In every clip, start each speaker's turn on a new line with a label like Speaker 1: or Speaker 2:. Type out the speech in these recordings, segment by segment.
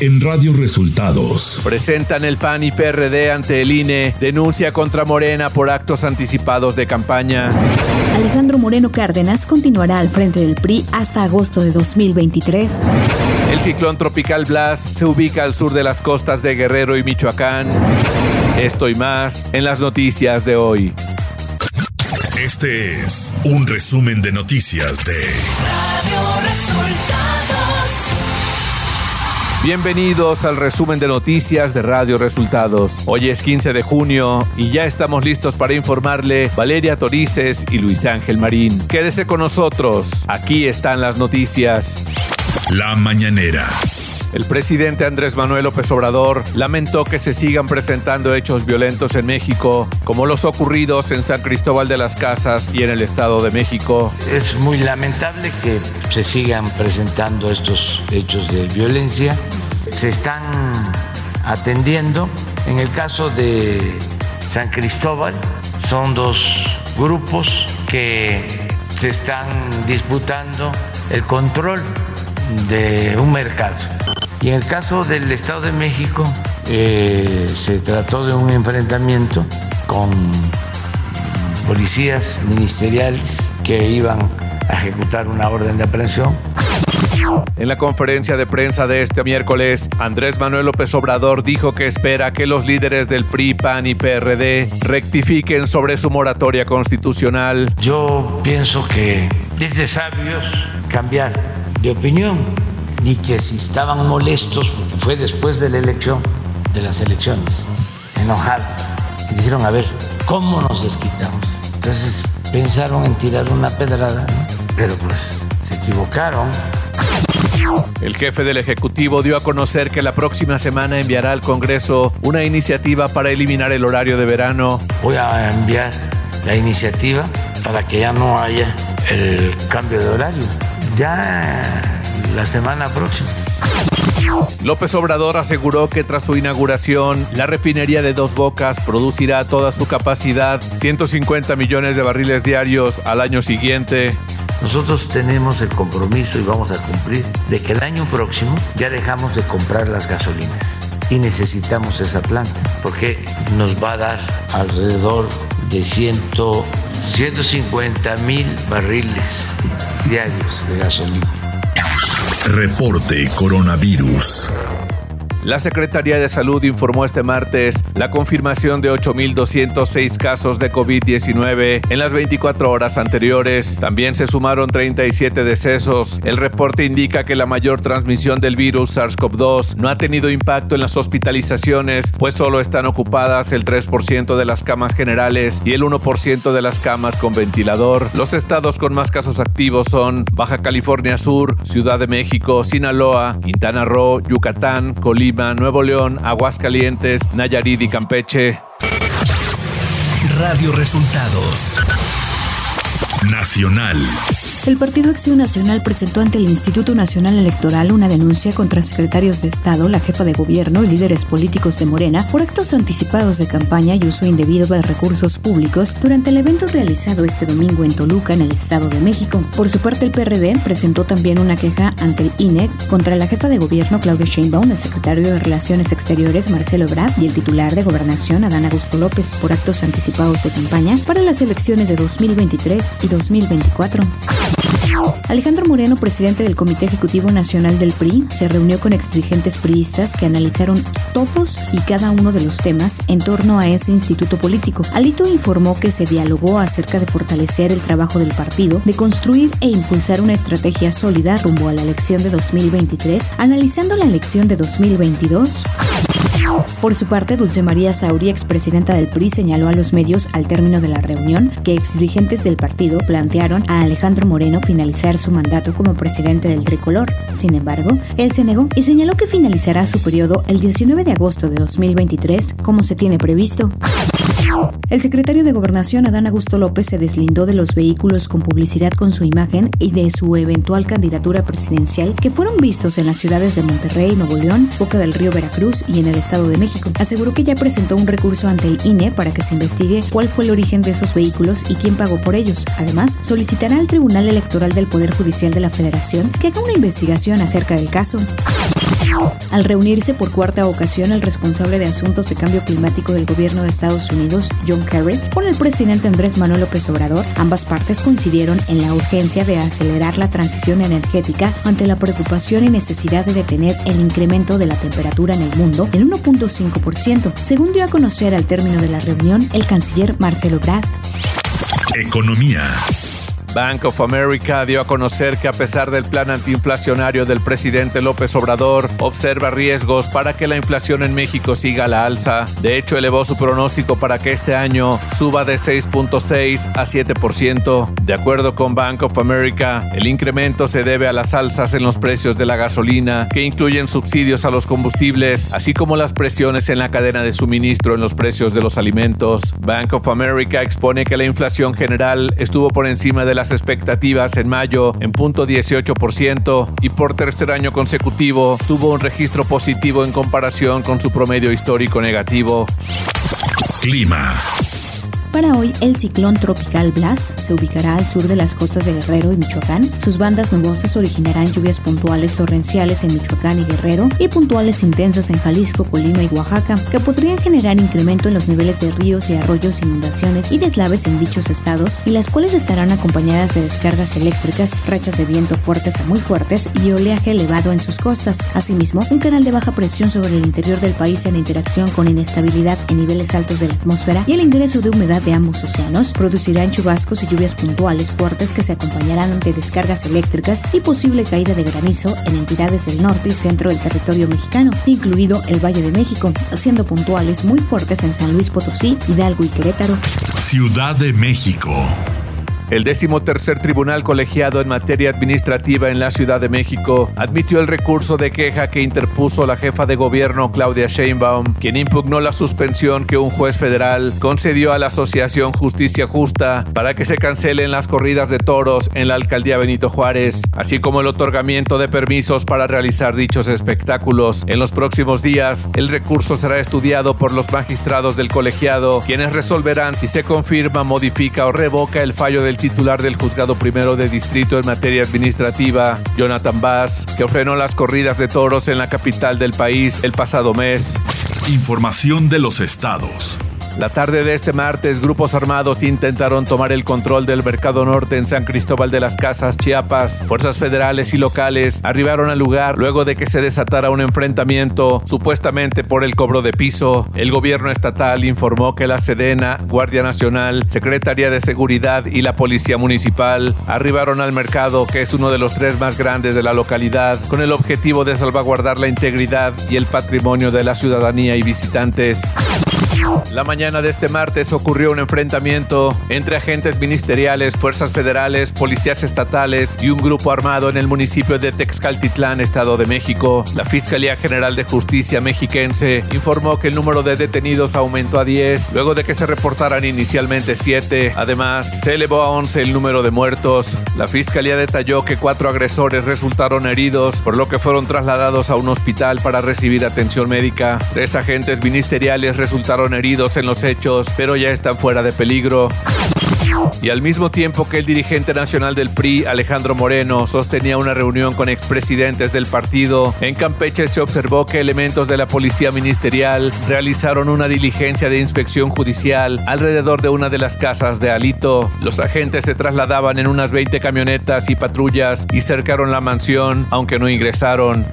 Speaker 1: en Radio Resultados.
Speaker 2: Presentan el PAN y PRD ante el INE, denuncia contra Morena por actos anticipados de campaña.
Speaker 3: Alejandro Moreno Cárdenas continuará al frente del PRI hasta agosto de 2023.
Speaker 2: El ciclón tropical Blas se ubica al sur de las costas de Guerrero y Michoacán. Esto y más en las noticias de hoy.
Speaker 1: Este es un resumen de noticias de Radio Resultados.
Speaker 2: Bienvenidos al resumen de noticias de Radio Resultados. Hoy es 15 de junio y ya estamos listos para informarle Valeria Torices y Luis Ángel Marín. Quédese con nosotros. Aquí están las noticias.
Speaker 1: La mañanera.
Speaker 2: El presidente Andrés Manuel López Obrador lamentó que se sigan presentando hechos violentos en México, como los ocurridos en San Cristóbal de las Casas y en el Estado de México.
Speaker 4: Es muy lamentable que se sigan presentando estos hechos de violencia. Se están atendiendo. En el caso de San Cristóbal, son dos grupos que se están disputando el control de un mercado. Y en el caso del Estado de México eh, se trató de un enfrentamiento con policías ministeriales que iban a ejecutar una orden de aprehensión.
Speaker 2: En la conferencia de prensa de este miércoles, Andrés Manuel López Obrador dijo que espera que los líderes del PRI, PAN y PRD rectifiquen sobre su moratoria constitucional.
Speaker 4: Yo pienso que es de sabios cambiar de opinión ni que si estaban molestos, porque fue después de la elección, de las elecciones, enojados, y dijeron, a ver, ¿cómo nos desquitamos? Entonces pensaron en tirar una pedrada, pero pues se equivocaron.
Speaker 2: El jefe del Ejecutivo dio a conocer que la próxima semana enviará al Congreso una iniciativa para eliminar el horario de verano.
Speaker 4: Voy a enviar la iniciativa para que ya no haya el cambio de horario. Ya la semana próxima.
Speaker 2: López Obrador aseguró que tras su inauguración, la refinería de Dos Bocas producirá toda su capacidad, 150 millones de barriles diarios al año siguiente.
Speaker 4: Nosotros tenemos el compromiso y vamos a cumplir de que el año próximo ya dejamos de comprar las gasolinas y necesitamos esa planta porque nos va a dar alrededor de 150 mil barriles diarios de gasolina.
Speaker 1: Reporte Coronavirus.
Speaker 2: La Secretaría de Salud informó este martes la confirmación de 8.206 casos de COVID-19 en las 24 horas anteriores. También se sumaron 37 decesos. El reporte indica que la mayor transmisión del virus SARS-CoV-2 no ha tenido impacto en las hospitalizaciones, pues solo están ocupadas el 3% de las camas generales y el 1% de las camas con ventilador. Los estados con más casos activos son Baja California Sur, Ciudad de México, Sinaloa, Quintana Roo, Yucatán, Colima, Nuevo León, Aguascalientes, Nayarit y Campeche.
Speaker 1: Radio Resultados. Nacional.
Speaker 3: El Partido Acción Nacional presentó ante el Instituto Nacional Electoral una denuncia contra secretarios de Estado, la jefa de gobierno y líderes políticos de Morena por actos anticipados de campaña y uso indebido de recursos públicos durante el evento realizado este domingo en Toluca, en el Estado de México. Por su parte, el PRD presentó también una queja ante el INE contra la jefa de gobierno Claudia Sheinbaum, el secretario de Relaciones Exteriores Marcelo Ebrard y el titular de Gobernación Adán Augusto López por actos anticipados de campaña para las elecciones de 2023 y 2024. Alejandro Moreno, presidente del Comité Ejecutivo Nacional del PRI, se reunió con exdirigentes priistas que analizaron todos y cada uno de los temas en torno a ese instituto político. Alito informó que se dialogó acerca de fortalecer el trabajo del partido, de construir e impulsar una estrategia sólida rumbo a la elección de 2023, analizando la elección de 2022. Por su parte, Dulce María Sauri, expresidenta del PRI, señaló a los medios al término de la reunión que exdirigentes del partido plantearon a Alejandro Moreno finalizar su mandato como presidente del tricolor. Sin embargo, él se negó y señaló que finalizará su periodo el 19 de agosto de 2023 como se tiene previsto. El secretario de Gobernación, Adán Augusto López, se deslindó de los vehículos con publicidad con su imagen y de su eventual candidatura presidencial que fueron vistos en las ciudades de Monterrey, Nuevo León, Boca del Río Veracruz y en el Estado de México. Aseguró que ya presentó un recurso ante el INE para que se investigue cuál fue el origen de esos vehículos y quién pagó por ellos. Además, solicitará al Tribunal Electoral del Poder Judicial de la Federación que haga una investigación acerca del caso. Al reunirse por cuarta ocasión el responsable de asuntos de cambio climático del gobierno de Estados Unidos, John Kerry, con el presidente Andrés Manuel López Obrador, ambas partes coincidieron en la urgencia de acelerar la transición energética ante la preocupación y necesidad de detener el incremento de la temperatura en el mundo en 1.5%, según dio a conocer al término de la reunión el canciller Marcelo Brad.
Speaker 1: Economía.
Speaker 2: Bank of America dio a conocer que a pesar del plan antiinflacionario del presidente López Obrador, observa riesgos para que la inflación en México siga a la alza. De hecho, elevó su pronóstico para que este año suba de 6.6 a 7%. De acuerdo con Bank of America, el incremento se debe a las alzas en los precios de la gasolina, que incluyen subsidios a los combustibles, así como las presiones en la cadena de suministro en los precios de los alimentos. Bank of America expone que la inflación general estuvo por encima de la las expectativas en mayo en punto 18% y por tercer año consecutivo tuvo un registro positivo en comparación con su promedio histórico negativo.
Speaker 1: Clima.
Speaker 3: Para hoy, el ciclón tropical Blas se ubicará al sur de las costas de Guerrero y Michoacán. Sus bandas nubosas originarán lluvias puntuales torrenciales en Michoacán y Guerrero y puntuales intensas en Jalisco, Colima y Oaxaca, que podrían generar incremento en los niveles de ríos y arroyos, inundaciones y deslaves en dichos estados, y las cuales estarán acompañadas de descargas eléctricas, rachas de viento fuertes a muy fuertes y oleaje elevado en sus costas. Asimismo, un canal de baja presión sobre el interior del país en interacción con inestabilidad en niveles altos de la atmósfera y el ingreso de humedad de ambos océanos producirán chubascos y lluvias puntuales fuertes que se acompañarán de descargas eléctricas y posible caída de granizo en entidades del norte y centro del territorio mexicano, incluido el Valle de México, siendo puntuales muy fuertes en San Luis Potosí, Hidalgo y Querétaro.
Speaker 1: Ciudad de México.
Speaker 2: El tercer tribunal colegiado en materia administrativa en la Ciudad de México admitió el recurso de queja que interpuso la jefa de gobierno Claudia Sheinbaum, quien impugnó la suspensión que un juez federal concedió a la Asociación Justicia Justa para que se cancelen las corridas de toros en la alcaldía Benito Juárez, así como el otorgamiento de permisos para realizar dichos espectáculos. En los próximos días, el recurso será estudiado por los magistrados del colegiado, quienes resolverán si se confirma, modifica o revoca el fallo del titular del juzgado primero de distrito en materia administrativa, Jonathan Bass, que frenó las corridas de toros en la capital del país el pasado mes.
Speaker 1: Información de los estados.
Speaker 2: La tarde de este martes, grupos armados intentaron tomar el control del Mercado Norte en San Cristóbal de las Casas, Chiapas. Fuerzas federales y locales arribaron al lugar luego de que se desatara un enfrentamiento, supuestamente por el cobro de piso. El gobierno estatal informó que la Sedena, Guardia Nacional, Secretaría de Seguridad y la Policía Municipal arribaron al mercado, que es uno de los tres más grandes de la localidad, con el objetivo de salvaguardar la integridad y el patrimonio de la ciudadanía y visitantes. La mañana de este martes ocurrió un enfrentamiento entre agentes ministeriales, fuerzas federales, policías estatales y un grupo armado en el municipio de Texcaltitlán, Estado de México. La Fiscalía General de Justicia mexiquense informó que el número de detenidos aumentó a 10, luego de que se reportaran inicialmente 7. Además, se elevó a 11 el número de muertos. La Fiscalía detalló que cuatro agresores resultaron heridos, por lo que fueron trasladados a un hospital para recibir atención médica. Tres agentes ministeriales resultaron heridos en los hechos, pero ya están fuera de peligro. Y al mismo tiempo que el dirigente nacional del PRI, Alejandro Moreno, sostenía una reunión con expresidentes del partido, en Campeche se observó que elementos de la policía ministerial realizaron una diligencia de inspección judicial alrededor de una de las casas de Alito. Los agentes se trasladaban en unas 20 camionetas y patrullas y cercaron la mansión, aunque no ingresaron.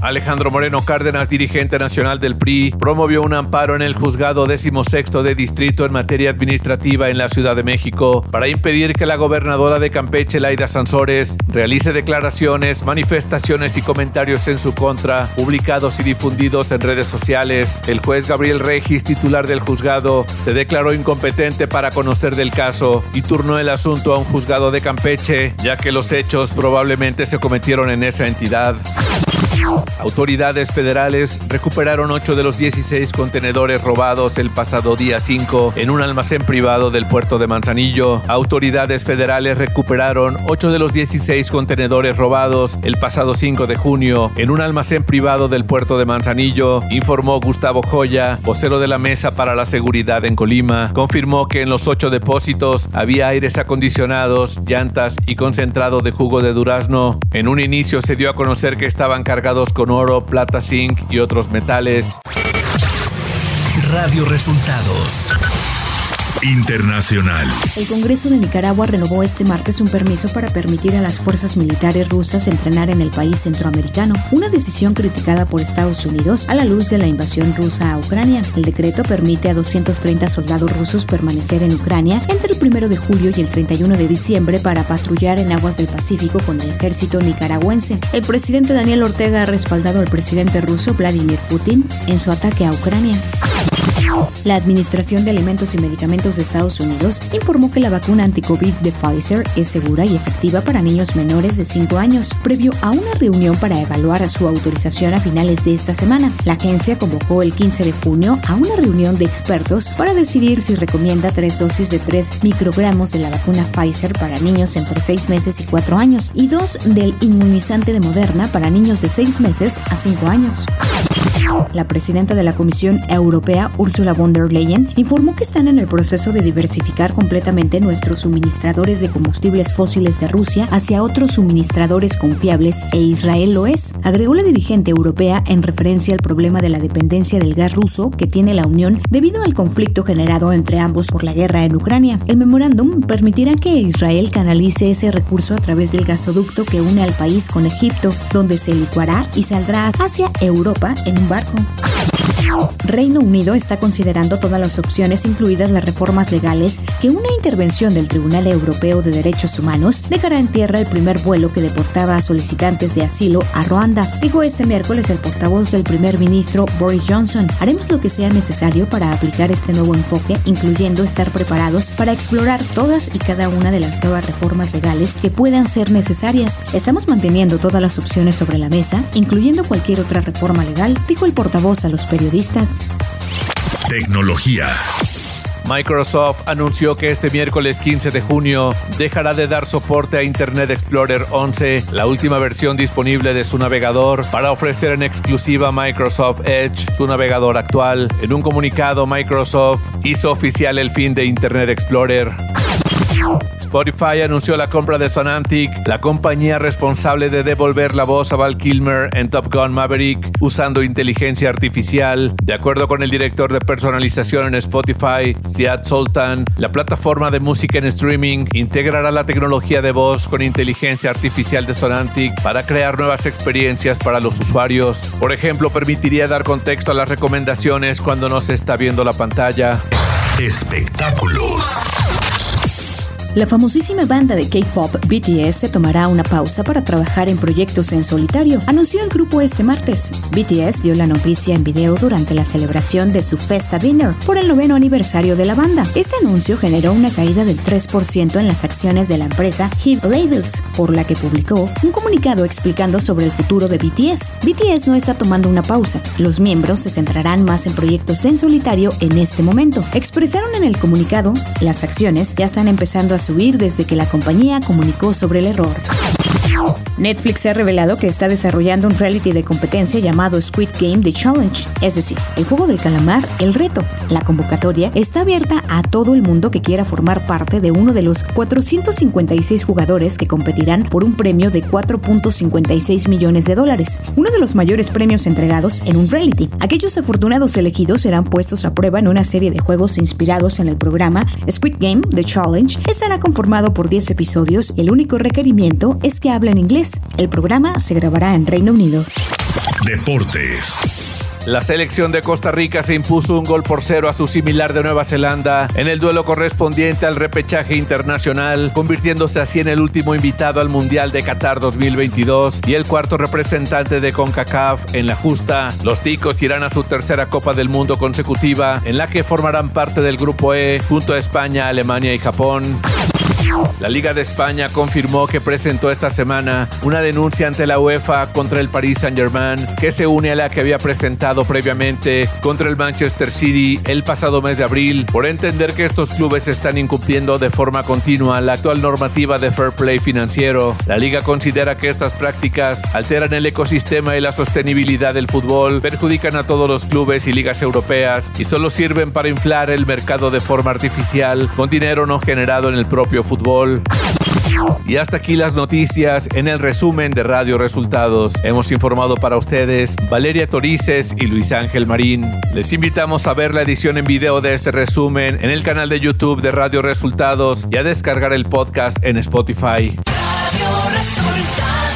Speaker 2: Alejandro Moreno Cárdenas, dirigente nacional del PRI, promovió un amparo en el juzgado decimosexto de distrito en materia administrativa en la Ciudad de México para impedir que la gobernadora de Campeche, Laida Sansores, realice declaraciones, manifestaciones y comentarios en su contra, publicados y difundidos en redes sociales. El juez Gabriel Regis, titular del juzgado, se declaró incompetente para conocer del caso y turnó el asunto a un juzgado de Campeche, ya que los hechos probablemente se cometieron en esa entidad. Autoridades federales recuperaron 8 de los 16 contenedores robados el pasado día 5 en un almacén privado del puerto de Manzanillo. Autoridades federales recuperaron 8 de los 16 contenedores robados el pasado 5 de junio en un almacén privado del puerto de Manzanillo, informó Gustavo Joya, vocero de la Mesa para la Seguridad en Colima. Confirmó que en los 8 depósitos había aires acondicionados, llantas y concentrado de jugo de durazno. En un inicio se dio a conocer que estaban cargados con oro, plata, zinc y otros metales.
Speaker 1: Radio Resultados. Internacional.
Speaker 3: El Congreso de Nicaragua renovó este martes un permiso para permitir a las fuerzas militares rusas entrenar en el país centroamericano, una decisión criticada por Estados Unidos a la luz de la invasión rusa a Ucrania. El decreto permite a 230 soldados rusos permanecer en Ucrania entre el 1 de julio y el 31 de diciembre para patrullar en aguas del Pacífico con el ejército nicaragüense. El presidente Daniel Ortega ha respaldado al presidente ruso Vladimir Putin en su ataque a Ucrania. La Administración de Alimentos y Medicamentos de Estados Unidos informó que la vacuna anti-COVID de Pfizer es segura y efectiva para niños menores de 5 años, previo a una reunión para evaluar su autorización a finales de esta semana. La agencia convocó el 15 de junio a una reunión de expertos para decidir si recomienda tres dosis de 3 microgramos de la vacuna Pfizer para niños entre 6 meses y 4 años y dos del inmunizante de Moderna para niños de 6 meses a 5 años. La presidenta de la Comisión Europea, Ursula von der Leyen, informó que están en el proceso de diversificar completamente nuestros suministradores de combustibles fósiles de Rusia hacia otros suministradores confiables e Israel lo es. Agregó la dirigente europea en referencia al problema de la dependencia del gas ruso que tiene la Unión debido al conflicto generado entre ambos por la guerra en Ucrania. El memorándum permitirá que Israel canalice ese recurso a través del gasoducto que une al país con Egipto, donde se licuará y saldrá hacia Europa en un barco. Reino Unido está considerando todas las opciones, incluidas las reformas legales, que una intervención del Tribunal Europeo de Derechos Humanos dejará en tierra el primer vuelo que deportaba a solicitantes de asilo a Ruanda, dijo este miércoles el portavoz del primer ministro Boris Johnson. Haremos lo que sea necesario para aplicar este nuevo enfoque, incluyendo estar preparados para explorar todas y cada una de las nuevas reformas legales que puedan ser necesarias. Estamos manteniendo todas las opciones sobre la mesa, incluyendo cualquier otra reforma legal, dijo el portavoz a los periodistas.
Speaker 1: Tecnología.
Speaker 2: Microsoft anunció que este miércoles 15 de junio dejará de dar soporte a Internet Explorer 11, la última versión disponible de su navegador, para ofrecer en exclusiva Microsoft Edge, su navegador actual. En un comunicado, Microsoft hizo oficial el fin de Internet Explorer. Spotify anunció la compra de Sonantic, la compañía responsable de devolver la voz a Val Kilmer en Top Gun Maverick usando inteligencia artificial. De acuerdo con el director de personalización en Spotify, Siad Sultan, la plataforma de música en streaming integrará la tecnología de voz con inteligencia artificial de Sonantic para crear nuevas experiencias para los usuarios. Por ejemplo, permitiría dar contexto a las recomendaciones cuando no se está viendo la pantalla.
Speaker 1: Espectáculos.
Speaker 3: La famosísima banda de K-pop BTS se tomará una pausa para trabajar en proyectos en solitario, anunció el grupo este martes. BTS dio la noticia en video durante la celebración de su Festa Dinner por el noveno aniversario de la banda. Este anuncio generó una caída del 3% en las acciones de la empresa Hit Labels, por la que publicó un comunicado explicando sobre el futuro de BTS. BTS no está tomando una pausa. Los miembros se centrarán más en proyectos en solitario en este momento. Expresaron en el comunicado, las acciones ya están empezando a subir desde que la compañía comunicó sobre el error. Netflix ha revelado que está desarrollando un reality de competencia llamado Squid Game The Challenge, es decir, el juego del calamar, el reto. La convocatoria está abierta a todo el mundo que quiera formar parte de uno de los 456 jugadores que competirán por un premio de 4.56 millones de dólares, uno de los mayores premios entregados en un reality. Aquellos afortunados elegidos serán puestos a prueba en una serie de juegos inspirados en el programa Squid Game The Challenge. Estará conformado por 10 episodios el único requerimiento es que hablen inglés. El programa se grabará en Reino Unido.
Speaker 1: Deportes.
Speaker 2: La selección de Costa Rica se impuso un gol por cero a su similar de Nueva Zelanda en el duelo correspondiente al repechaje internacional, convirtiéndose así en el último invitado al Mundial de Qatar 2022 y el cuarto representante de CONCACAF en la justa. Los ticos irán a su tercera Copa del Mundo consecutiva, en la que formarán parte del Grupo E junto a España, Alemania y Japón. La Liga de España confirmó que presentó esta semana una denuncia ante la UEFA contra el Paris Saint-Germain, que se une a la que había presentado previamente contra el Manchester City el pasado mes de abril, por entender que estos clubes están incumpliendo de forma continua la actual normativa de fair play financiero. La liga considera que estas prácticas alteran el ecosistema y la sostenibilidad del fútbol, perjudican a todos los clubes y ligas europeas y solo sirven para inflar el mercado de forma artificial con dinero no generado en el propio fútbol. Y hasta aquí las noticias en el resumen de Radio Resultados. Hemos informado para ustedes Valeria Torices y Luis Ángel Marín. Les invitamos a ver la edición en video de este resumen en el canal de YouTube de Radio Resultados y a descargar el podcast en Spotify. Radio